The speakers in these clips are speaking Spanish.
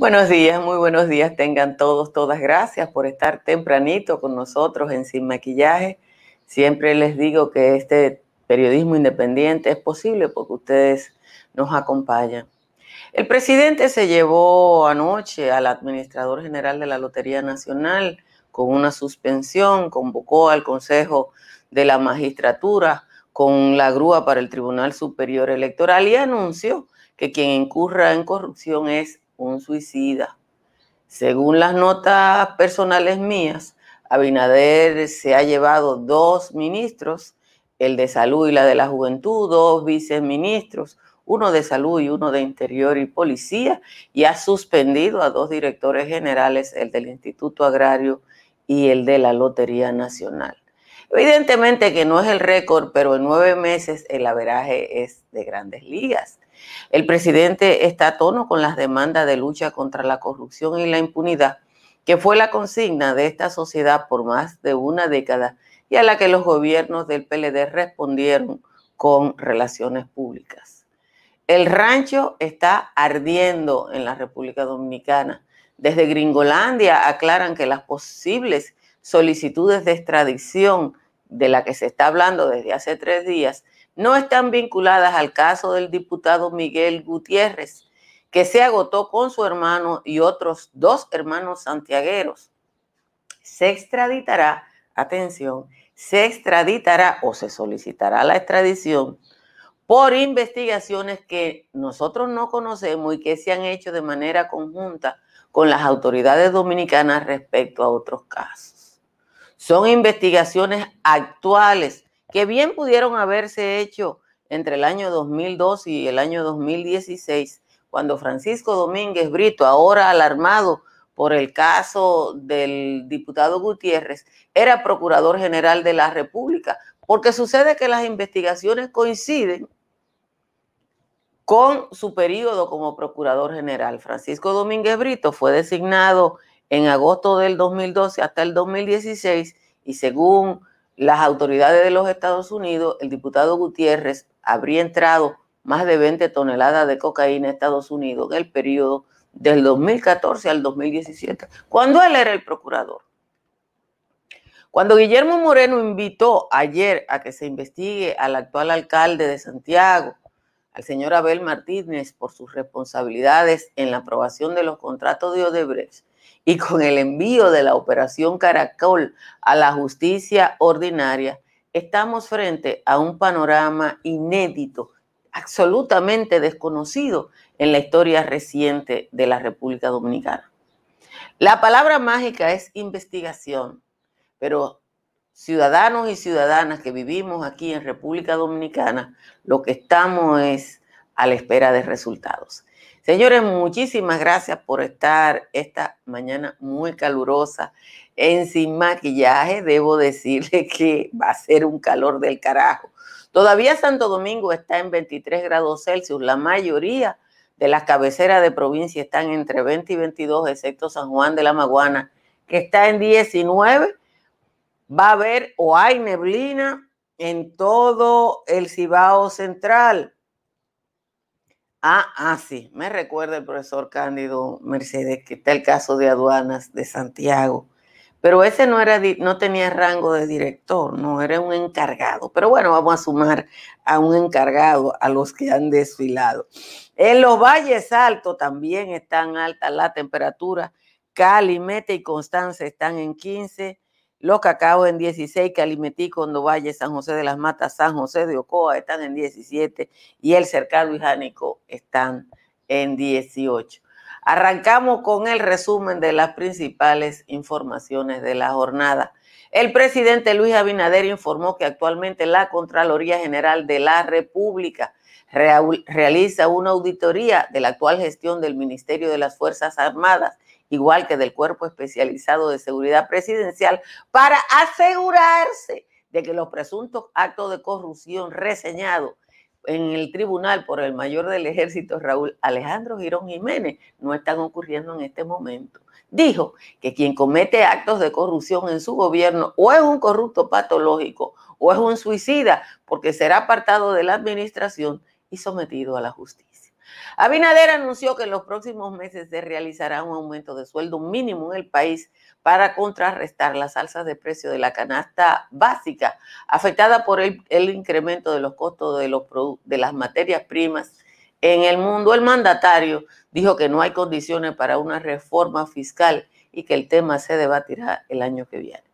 Buenos días, muy buenos días tengan todos, todas gracias por estar tempranito con nosotros en Sin Maquillaje. Siempre les digo que este periodismo independiente es posible porque ustedes nos acompañan. El presidente se llevó anoche al administrador general de la Lotería Nacional con una suspensión, convocó al Consejo de la Magistratura con la grúa para el Tribunal Superior Electoral y anunció que quien incurra en corrupción es un suicida. Según las notas personales mías, Abinader se ha llevado dos ministros, el de salud y la de la juventud, dos viceministros, uno de salud y uno de interior y policía, y ha suspendido a dos directores generales, el del Instituto Agrario y el de la Lotería Nacional. Evidentemente que no es el récord, pero en nueve meses el averaje es de grandes ligas. El presidente está a tono con las demandas de lucha contra la corrupción y la impunidad, que fue la consigna de esta sociedad por más de una década y a la que los gobiernos del PLD respondieron con relaciones públicas. El rancho está ardiendo en la República Dominicana. Desde Gringolandia aclaran que las posibles solicitudes de extradición de la que se está hablando desde hace tres días no están vinculadas al caso del diputado Miguel Gutiérrez, que se agotó con su hermano y otros dos hermanos santiagueros. Se extraditará, atención, se extraditará o se solicitará la extradición por investigaciones que nosotros no conocemos y que se han hecho de manera conjunta con las autoridades dominicanas respecto a otros casos. Son investigaciones actuales que bien pudieron haberse hecho entre el año 2002 y el año 2016, cuando Francisco Domínguez Brito, ahora alarmado por el caso del diputado Gutiérrez, era procurador general de la República, porque sucede que las investigaciones coinciden con su periodo como procurador general. Francisco Domínguez Brito fue designado en agosto del 2012 hasta el 2016 y según las autoridades de los Estados Unidos, el diputado Gutiérrez habría entrado más de 20 toneladas de cocaína a Estados Unidos en el periodo del 2014 al 2017, cuando él era el procurador. Cuando Guillermo Moreno invitó ayer a que se investigue al actual alcalde de Santiago, al señor Abel Martínez, por sus responsabilidades en la aprobación de los contratos de Odebrecht, y con el envío de la operación Caracol a la justicia ordinaria, estamos frente a un panorama inédito, absolutamente desconocido en la historia reciente de la República Dominicana. La palabra mágica es investigación, pero ciudadanos y ciudadanas que vivimos aquí en República Dominicana, lo que estamos es a la espera de resultados. Señores, muchísimas gracias por estar esta mañana muy calurosa en Sin Maquillaje. Debo decirle que va a ser un calor del carajo. Todavía Santo Domingo está en 23 grados Celsius. La mayoría de las cabeceras de provincia están entre 20 y 22, excepto San Juan de la Maguana, que está en 19. Va a haber o hay neblina en todo el Cibao Central Ah, ah, sí, me recuerda el profesor Cándido Mercedes que está el caso de aduanas de Santiago, pero ese no, era, no tenía rango de director, no, era un encargado. Pero bueno, vamos a sumar a un encargado a los que han desfilado. En los valles altos también están altas la temperatura. Cali, Mete y Constanza están en 15, los Cacao en 16, Calimetí, Condo Valle, San José de las Matas, San José de Ocoa están en 17 y el Cercado y están en 18. Arrancamos con el resumen de las principales informaciones de la jornada. El presidente Luis Abinader informó que actualmente la Contraloría General de la República realiza una auditoría de la actual gestión del Ministerio de las Fuerzas Armadas, igual que del Cuerpo Especializado de Seguridad Presidencial, para asegurarse de que los presuntos actos de corrupción reseñados en el tribunal por el mayor del ejército, Raúl Alejandro Girón Jiménez, no están ocurriendo en este momento. Dijo que quien comete actos de corrupción en su gobierno o es un corrupto patológico o es un suicida porque será apartado de la administración y sometido a la justicia. Abinader anunció que en los próximos meses se realizará un aumento de sueldo mínimo en el país para contrarrestar las alzas de precio de la canasta básica afectada por el, incremento de los costos de, los, de las materias primas en el mundo. El mandatario dijo que no hay condiciones para una reforma fiscal y que el tema se debatirá el año que viene.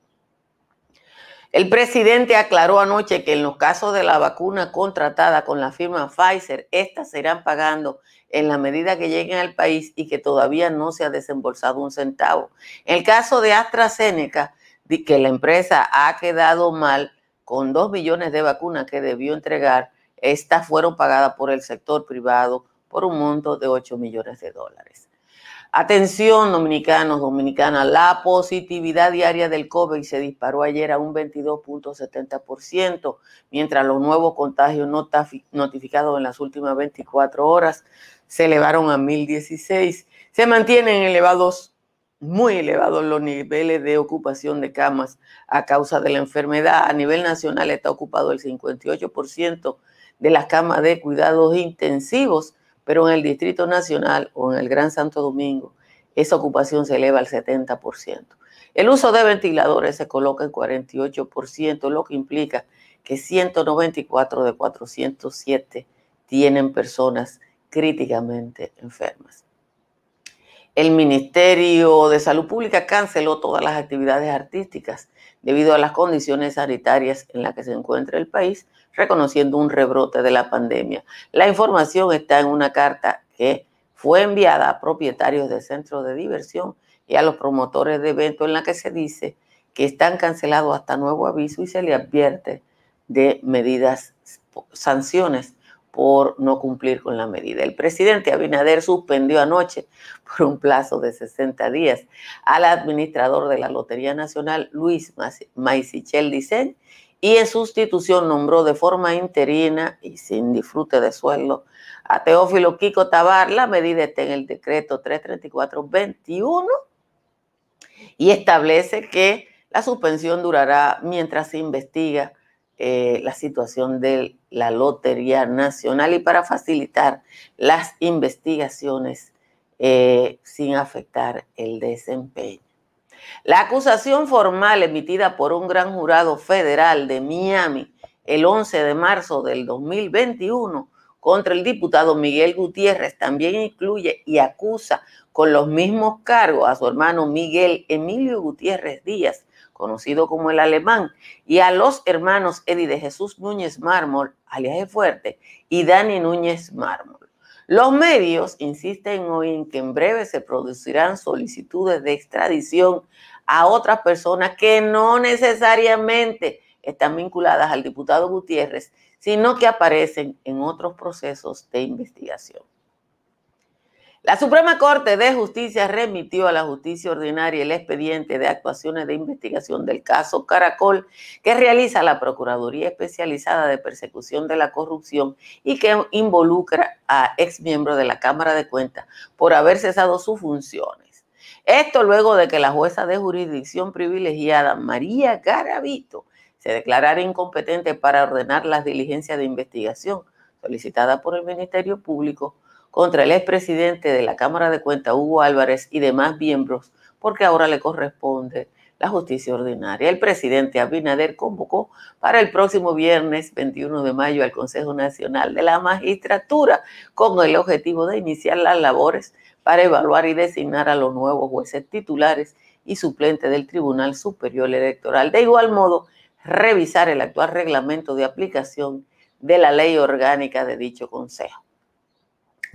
El presidente aclaró anoche que en los casos de la vacuna contratada con la firma Pfizer, estas se irán pagando en la medida que lleguen al país y que todavía no se ha desembolsado un centavo. En el caso de AstraZeneca, que la empresa ha quedado mal con dos millones de vacunas que debió entregar, estas fueron pagadas por el sector privado por un monto de 8 millones de dólares. Atención, dominicanos, dominicanas, la positividad diaria del COVID se disparó ayer a un 22.70%, mientras los nuevos contagios notificados en las últimas 24 horas se elevaron a 1.016. Se mantienen elevados, muy elevados los niveles de ocupación de camas a causa de la enfermedad. A nivel nacional está ocupado el 58% de las camas de cuidados intensivos, pero en el Distrito Nacional o en el Gran Santo Domingo esa ocupación se eleva al 70%. El uso de ventiladores se coloca en 48%, lo que implica que 194 de 407 tienen personas críticamente enfermas. El Ministerio de Salud Pública canceló todas las actividades artísticas debido a las condiciones sanitarias en las que se encuentra el país, reconociendo un rebrote de la pandemia. La información está en una carta que fue enviada a propietarios de centros de diversión y a los promotores de eventos en la que se dice que están cancelados hasta nuevo aviso y se le advierte de medidas, sanciones por no cumplir con la medida. El presidente Abinader suspendió anoche por un plazo de 60 días al administrador de la Lotería Nacional, Luis Maisichel Dicen, y en sustitución nombró de forma interina y sin disfrute de sueldo a Teófilo Kiko Tabar. La medida está en el decreto 334-21 y establece que la suspensión durará mientras se investiga eh, la situación de la Lotería Nacional y para facilitar las investigaciones eh, sin afectar el desempeño. La acusación formal emitida por un gran jurado federal de Miami el 11 de marzo del 2021 contra el diputado Miguel Gutiérrez también incluye y acusa con los mismos cargos a su hermano Miguel Emilio Gutiérrez Díaz, conocido como el alemán, y a los hermanos Eddie de Jesús Núñez Mármol, alias Fuerte, y Dani Núñez Mármol. Los medios insisten hoy en que en breve se producirán solicitudes de extradición a otras personas que no necesariamente están vinculadas al diputado Gutiérrez, sino que aparecen en otros procesos de investigación. La Suprema Corte de Justicia remitió a la justicia ordinaria el expediente de actuaciones de investigación del caso Caracol que realiza la Procuraduría Especializada de Persecución de la Corrupción y que involucra a exmiembros de la Cámara de Cuentas por haber cesado sus funciones. Esto luego de que la jueza de jurisdicción privilegiada María Garavito se declarara incompetente para ordenar las diligencias de investigación solicitada por el Ministerio Público contra el expresidente de la Cámara de Cuentas, Hugo Álvarez, y demás miembros, porque ahora le corresponde la justicia ordinaria. El presidente Abinader convocó para el próximo viernes 21 de mayo al Consejo Nacional de la Magistratura con el objetivo de iniciar las labores para evaluar y designar a los nuevos jueces titulares y suplentes del Tribunal Superior Electoral. De igual modo, revisar el actual reglamento de aplicación de la ley orgánica de dicho Consejo.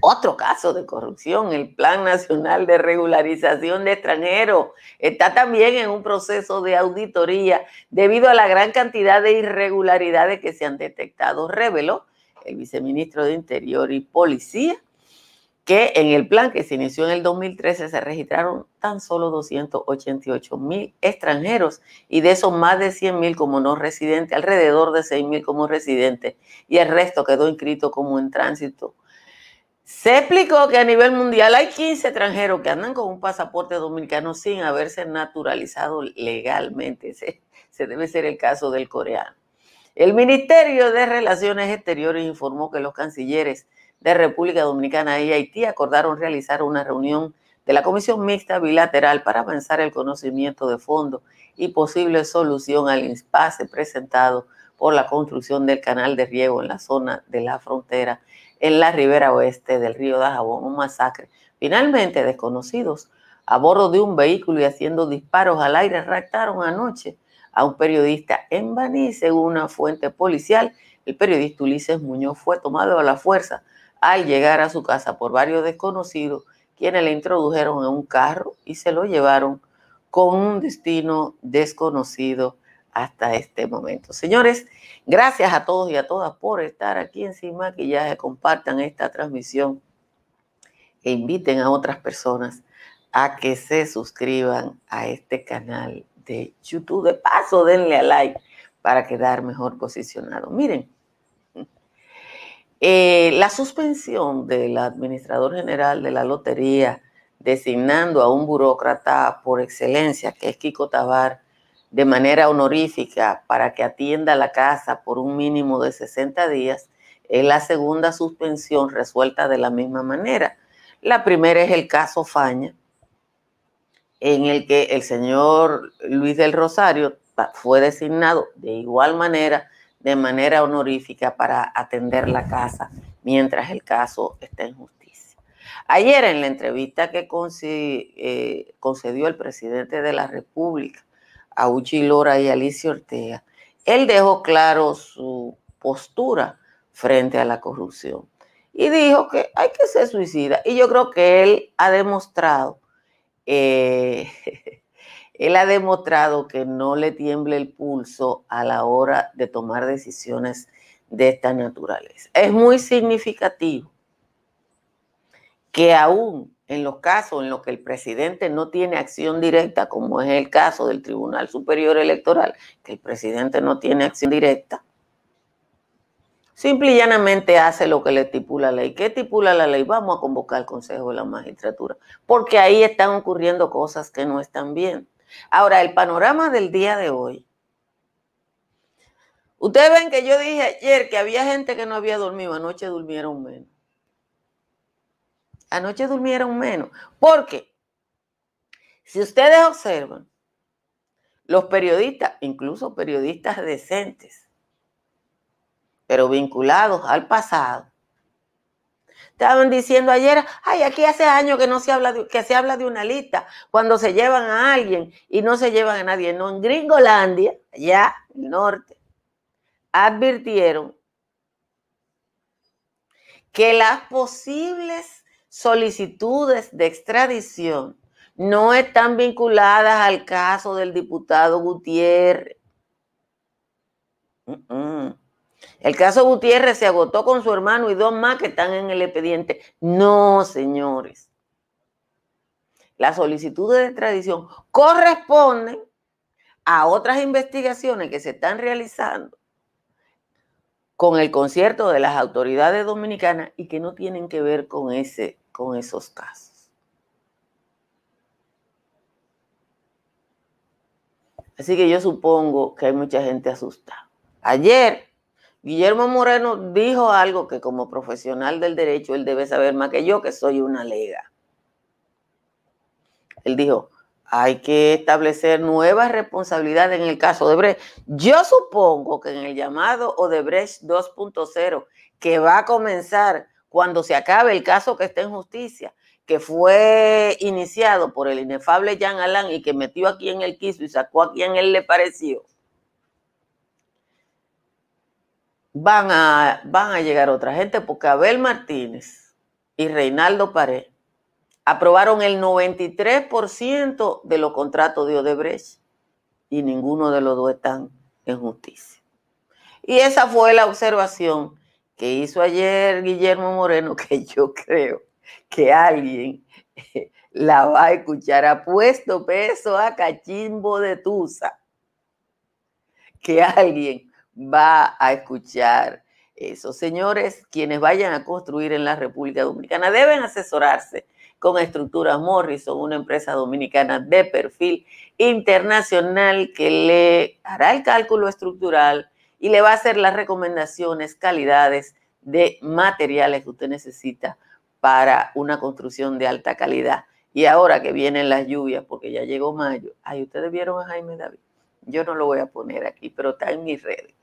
Otro caso de corrupción, el Plan Nacional de Regularización de Extranjeros, está también en un proceso de auditoría debido a la gran cantidad de irregularidades que se han detectado, reveló el viceministro de Interior y Policía que en el plan que se inició en el 2013 se registraron tan solo 288 mil extranjeros y de esos más de 100 mil como no residentes, alrededor de 6 mil como residentes y el resto quedó inscrito como en tránsito. Se explicó que a nivel mundial hay 15 extranjeros que andan con un pasaporte dominicano sin haberse naturalizado legalmente. Ese, debe ser el caso del coreano. El Ministerio de Relaciones Exteriores informó que los cancilleres de República Dominicana y Haití acordaron realizar una reunión de la Comisión Mixta Bilateral para avanzar el conocimiento de fondo y posible solución al impasse presentado por la construcción del canal de riego en la zona de la frontera en la ribera oeste del río Dajabón, un masacre. Finalmente, desconocidos a bordo de un vehículo y haciendo disparos al aire raptaron anoche a un periodista en Baní, según una fuente policial. El periodista Ulises Muñoz fue tomado a la fuerza al llegar a su casa por varios desconocidos, quienes le introdujeron en un carro y se lo llevaron con un destino desconocido hasta este momento. Señores, gracias a todos y a todas por estar aquí en Sin Maquillaje. Compartan esta transmisión e inviten a otras personas a que se suscriban a este canal de YouTube. De paso, denle a like para quedar mejor posicionado. Miren, eh, la suspensión del administrador general de la lotería designando a un burócrata por excelencia, que es Kiko Tabar, de manera honorífica para que atienda la casa por un mínimo de 60 días, es la segunda suspensión resuelta de la misma manera. La primera es el caso Faña, en el que el señor Luis del Rosario fue designado de igual manera de manera honorífica para atender la casa mientras el caso está en justicia. Ayer en la entrevista que eh, concedió el presidente de la República a Uchi Lora y Alicia Ortega, él dejó claro su postura frente a la corrupción y dijo que hay que ser suicida. Y yo creo que él ha demostrado eh, Él ha demostrado que no le tiemble el pulso a la hora de tomar decisiones de esta naturaleza. Es muy significativo que aún en los casos en los que el presidente no tiene acción directa, como es el caso del Tribunal Superior Electoral, que el presidente no tiene acción directa, simple y llanamente hace lo que le estipula la ley. ¿Qué estipula la ley? Vamos a convocar al Consejo de la Magistratura, porque ahí están ocurriendo cosas que no están bien. Ahora, el panorama del día de hoy. Ustedes ven que yo dije ayer que había gente que no había dormido, anoche durmieron menos. Anoche durmieron menos. Porque si ustedes observan, los periodistas, incluso periodistas decentes, pero vinculados al pasado, Estaban diciendo ayer, ay, aquí hace años que no se habla de, que se habla de una lista cuando se llevan a alguien y no se llevan a nadie. No, en Gringolandia, ya el norte, advirtieron que las posibles solicitudes de extradición no están vinculadas al caso del diputado Gutiérrez. El caso Gutiérrez se agotó con su hermano y dos más que están en el expediente. No, señores. Las solicitudes de extradición corresponden a otras investigaciones que se están realizando con el concierto de las autoridades dominicanas y que no tienen que ver con, ese, con esos casos. Así que yo supongo que hay mucha gente asustada. Ayer Guillermo Moreno dijo algo que como profesional del derecho él debe saber más que yo, que soy una lega. Él dijo, hay que establecer nuevas responsabilidades en el caso de Brecht. Yo supongo que en el llamado Odebrecht 2.0, que va a comenzar cuando se acabe el caso que está en justicia, que fue iniciado por el inefable Jean Alain y que metió aquí en el quiso y sacó a quien él le pareció, van a, van a llegar otra gente, porque Abel Martínez y Reinaldo Pared aprobaron el 93% de los contratos de Odebrecht y ninguno de los dos están en justicia. Y esa fue la observación que hizo ayer Guillermo Moreno, que yo creo que alguien la va a escuchar. Ha puesto peso a cachimbo de Tusa. Que alguien va a escuchar eso. Señores, quienes vayan a construir en la República Dominicana deben asesorarse con Estructuras Morrison, una empresa dominicana de perfil internacional que le hará el cálculo estructural y le va a hacer las recomendaciones, calidades de materiales que usted necesita para una construcción de alta calidad. Y ahora que vienen las lluvias, porque ya llegó mayo, ay, ustedes vieron a Jaime David. Yo no lo voy a poner aquí, pero está en mis redes.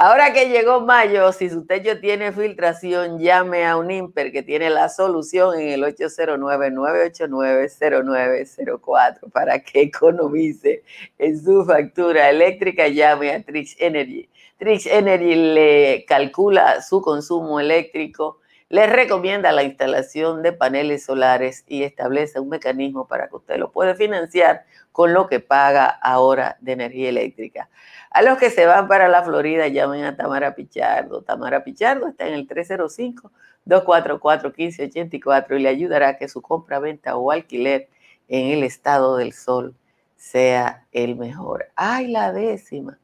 Ahora que llegó mayo, si su techo tiene filtración, llame a un IMPER que tiene la solución en el 809-989-0904 para que economice en su factura eléctrica. Llame a Trix Energy. Trix Energy le calcula su consumo eléctrico, le recomienda la instalación de paneles solares y establece un mecanismo para que usted lo pueda financiar con lo que paga ahora de energía eléctrica. A los que se van para la Florida, llamen a Tamara Pichardo. Tamara Pichardo está en el 305-244-1584 y le ayudará a que su compra, venta o alquiler en el estado del sol sea el mejor. ¡Ay, la décima!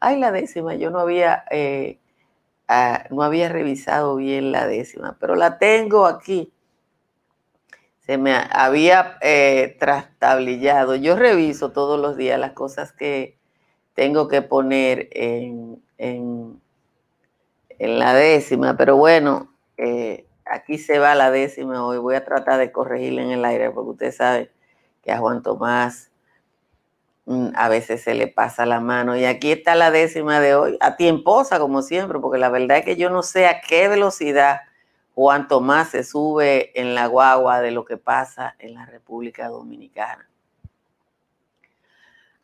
¡Ay, la décima! Yo no había, eh, ah, no había revisado bien la décima, pero la tengo aquí. Se me había eh, trastablillado. Yo reviso todos los días las cosas que tengo que poner en, en, la décima, pero bueno, eh, aquí se va la décima hoy. Voy a tratar de corregirla en el aire porque usted sabe que a Juan Tomás mm, a veces se le pasa la mano. Y aquí está la décima de hoy, a tiemposa como siempre, porque la verdad es que yo no sé a qué velocidad Juan Tomás se sube en la guagua de lo que pasa en la República Dominicana.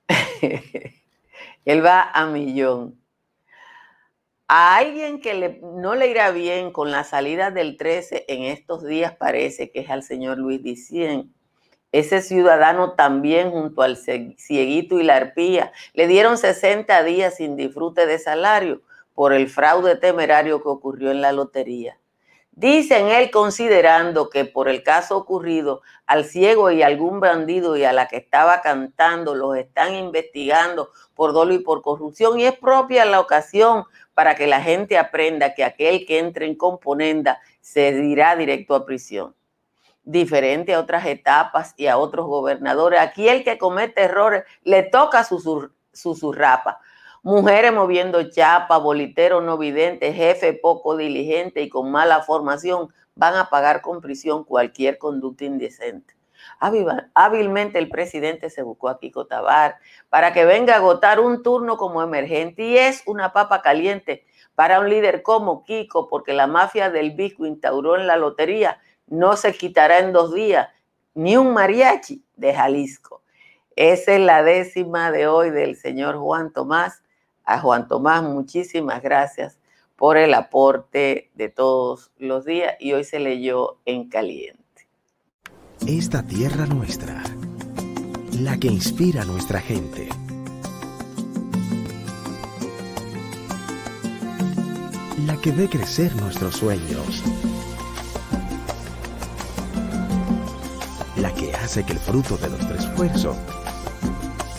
Él va a millón. A alguien que no le irá bien con la salida del 13 en estos días parece que es al señor Luis Dicien. Ese ciudadano también junto al cieguito y la arpía le dieron 60 días sin disfrute de salario por el fraude temerario que ocurrió en la lotería. Dicen él considerando que por el caso ocurrido al ciego y algún bandido y a la que estaba cantando los están investigando por dolo y por corrupción y es propia la ocasión para que la gente aprenda que aquel que entre en componenda se dirá directo a prisión. Diferente a otras etapas y a otros gobernadores, aquí el que comete errores le toca su, su, su mujeres moviendo chapa, bolitero no vidente, jefe poco diligente y con mala formación, van a pagar con prisión cualquier conducta indecente. Hábilmente el presidente se buscó a Kiko Tabar para que venga a agotar un turno como emergente y es una papa caliente para un líder como Kiko porque la mafia del Bisco instauró en la lotería no se quitará en dos días ni un mariachi de Jalisco. Esa es la décima de hoy del señor Juan Tomás a Juan Tomás, muchísimas gracias por el aporte de todos los días y hoy se leyó en caliente. Esta tierra nuestra, la que inspira a nuestra gente. La que ve crecer nuestros sueños. La que hace que el fruto de nuestro esfuerzo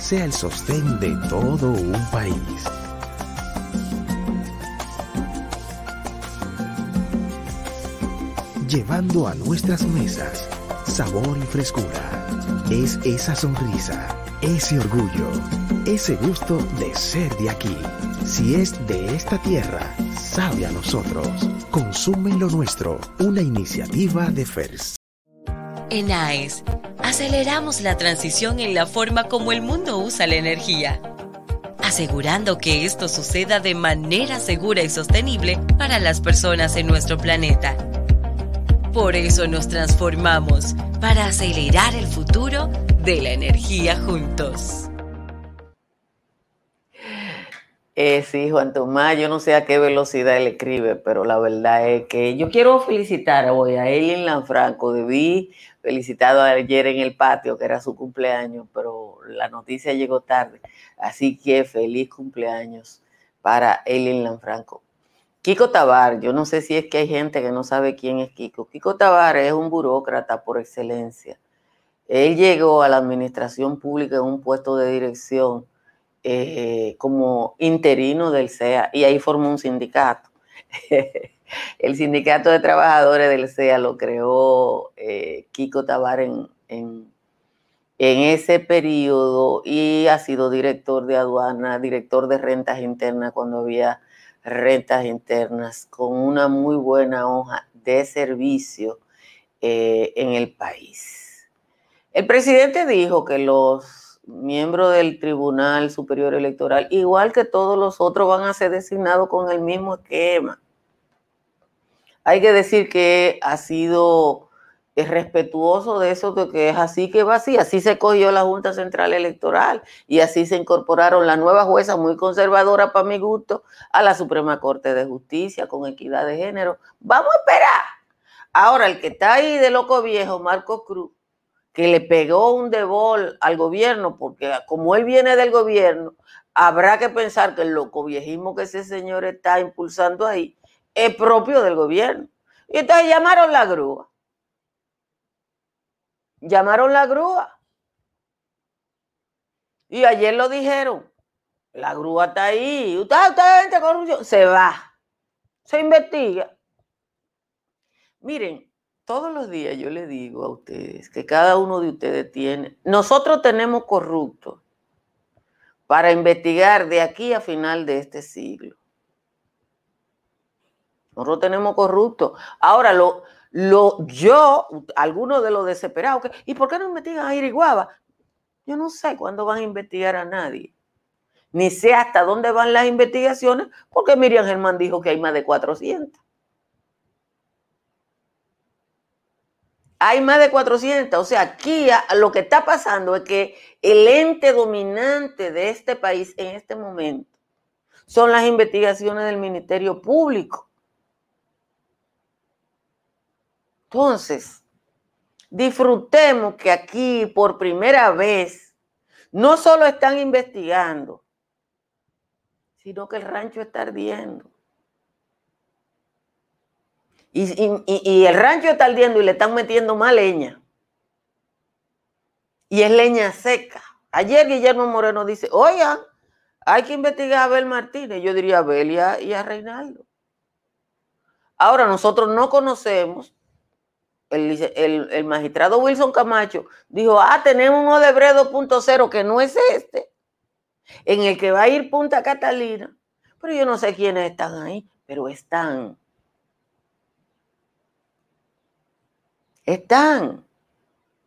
sea el sostén de todo un país. Llevando a nuestras mesas sabor y frescura. Es esa sonrisa, ese orgullo, ese gusto de ser de aquí. Si es de esta tierra, sabe a nosotros. Consume lo nuestro, una iniciativa de FERS. En AES aceleramos la transición en la forma como el mundo usa la energía, asegurando que esto suceda de manera segura y sostenible para las personas en nuestro planeta. Por eso nos transformamos, para acelerar el futuro de la energía juntos. Eh, sí, Juan Tomás, yo no sé a qué velocidad él escribe, pero la verdad es que yo quiero felicitar hoy a Eileen Lanfranco. Debí felicitado ayer en el patio, que era su cumpleaños, pero la noticia llegó tarde. Así que feliz cumpleaños para Eileen Lanfranco. Kiko Tabar, yo no sé si es que hay gente que no sabe quién es Kiko. Kiko Tabar es un burócrata por excelencia. Él llegó a la administración pública en un puesto de dirección eh, como interino del CEA y ahí formó un sindicato. el sindicato de trabajadores del CEA lo creó eh, Kiko Tabar en, en, ese periodo y ha sido director de aduana, director de rentas internas cuando había rentas internas, con una muy buena hoja de servicio eh, en el país. El presidente dijo que los miembros del Tribunal Superior Electoral, igual que todos los otros, van a ser designados con el mismo esquema. Hay que decir que ha sido respetuoso de eso, de que es así que va así. Así se cogió la Junta Central Electoral y así se incorporaron la nueva jueza, muy conservadora para mi gusto, a la Suprema Corte de Justicia con equidad de género. Vamos a esperar. Ahora, el que está ahí de loco viejo, Marco Cruz, que le pegó un debol al gobierno, porque como él viene del gobierno, habrá que pensar que el loco viejismo que ese señor está impulsando ahí es propio del gobierno. Y entonces llamaron la grúa. Llamaron la grúa. Y ayer lo dijeron. La grúa está ahí. Usted, usted corrupción. Se va. Se investiga. Miren, todos los días yo le digo a ustedes que cada uno de ustedes tiene, nosotros tenemos corruptos para investigar de aquí a final de este siglo. Nosotros tenemos corruptos. Ahora, lo, lo, yo, algunos de los desesperados, ¿y por qué no investigan a Iriguaba? Yo no sé cuándo van a investigar a nadie. Ni sé hasta dónde van las investigaciones, porque Miriam Germán dijo que hay más de 400. Hay más de 400. O sea, aquí lo que está pasando es que el ente dominante de este país en este momento son las investigaciones del Ministerio Público. Entonces, disfrutemos que aquí por primera vez no solo están investigando, sino que el rancho está ardiendo. Y, el rancho está ardiendo y le están metiendo más leña. Y es leña seca. Ayer Guillermo Moreno dice, oigan, hay que investigar a Abel Martínez. Yo diría a Abel y a, Reinaldo. Ahora, nosotros no conocemos, el, magistrado Wilson Camacho dijo, ah, tenemos un Odebrecht 2.0 que no es este, en el que va a ir Punta Catalina. Pero yo no sé quiénes están ahí, pero están. Están.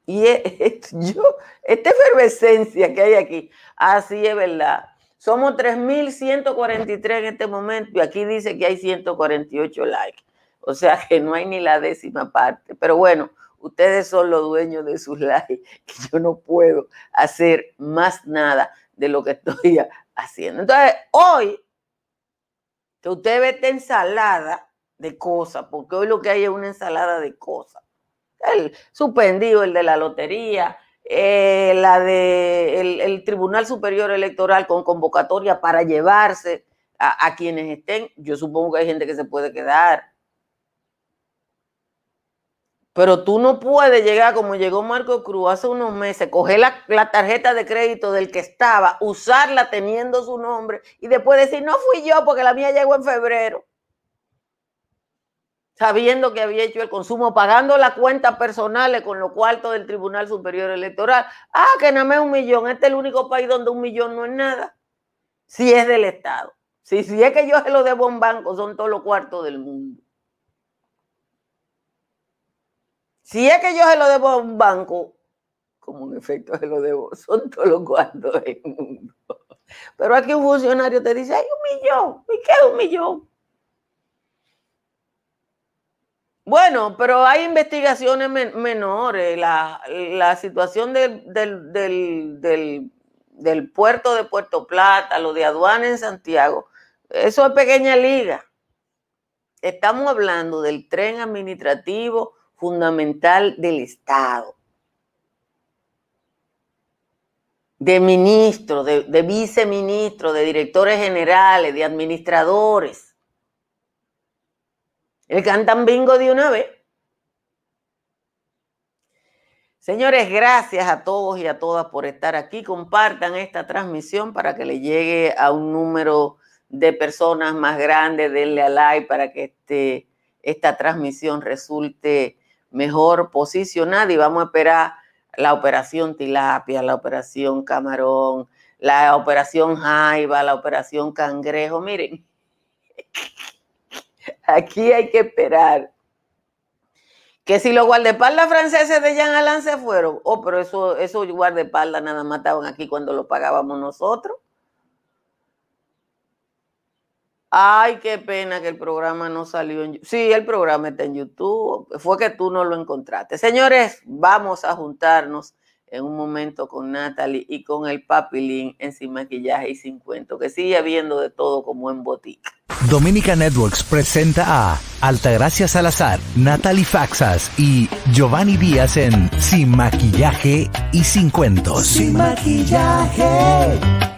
Y yo, esta efervescencia que hay aquí, así es verdad. Somos 3.143 en este momento y aquí dice que hay 148 likes. O sea que no hay ni la décima parte. Pero bueno, ustedes son los dueños de sus likes y yo no puedo hacer más nada de lo que estoy haciendo. Entonces, hoy, que usted ve esta ensalada de cosas, porque hoy lo que hay es una ensalada de cosas el suspendido, el de la lotería, eh, la de el, Tribunal Superior Electoral con convocatoria para llevarse a, quienes estén. Yo supongo que hay gente que se puede quedar. Pero tú no puedes llegar como llegó Marco Cruz hace unos meses, coger la, la, tarjeta de crédito del que estaba, usarla teniendo su nombre y después decir, no fui yo porque la mía llegó en febrero sabiendo que había hecho el consumo, pagando las cuentas personales con lo cuartos del Tribunal Superior Electoral. Ah, que nada más un millón. Este es el único país donde un millón no es nada. Si es del Estado. Si, si es que yo se lo debo a un banco, son todos los cuartos del mundo. Si es que yo se lo debo a un banco, como en efecto se lo debo, son todos los cuartos del mundo. Pero aquí un funcionario te dice, hay un millón. ¿Y qué es un millón? Bueno, pero hay investigaciones menores. La, situación del, puerto de Puerto Plata, lo de aduana en Santiago, eso es pequeña liga. Estamos hablando del tren administrativo fundamental del Estado. De ministros, de, de viceministros, de directores generales, de administradores. El cantan bingo de una vez. Señores, gracias a todos y a todas por estar aquí. Compartan esta transmisión para que le llegue a un número de personas más grande. Denle a like para que este, esta transmisión resulte mejor posicionada y vamos a esperar la operación tilapia, la operación camarón, la operación jaiba, la operación cangrejo. Miren, aquí hay que esperar que si los guardaespaldas franceses de Jean Alain se fueron, oh, pero eso, esos guardaespaldas nada más estaban aquí cuando lo pagábamos nosotros. Ay, qué pena que el programa no salió en Sí, el programa está en YouTube. Fue que tú no lo encontraste. Señores, vamos a juntarnos en un momento con Natalie y con el papilín en Sin Maquillaje y Sin Cuento, que sigue habiendo de todo como en botica. Dominica Networks presenta a Altagracia Salazar, Natalie Faxas y Giovanni Díaz en Sin Maquillaje y Sin Cuentos. Sin Maquillaje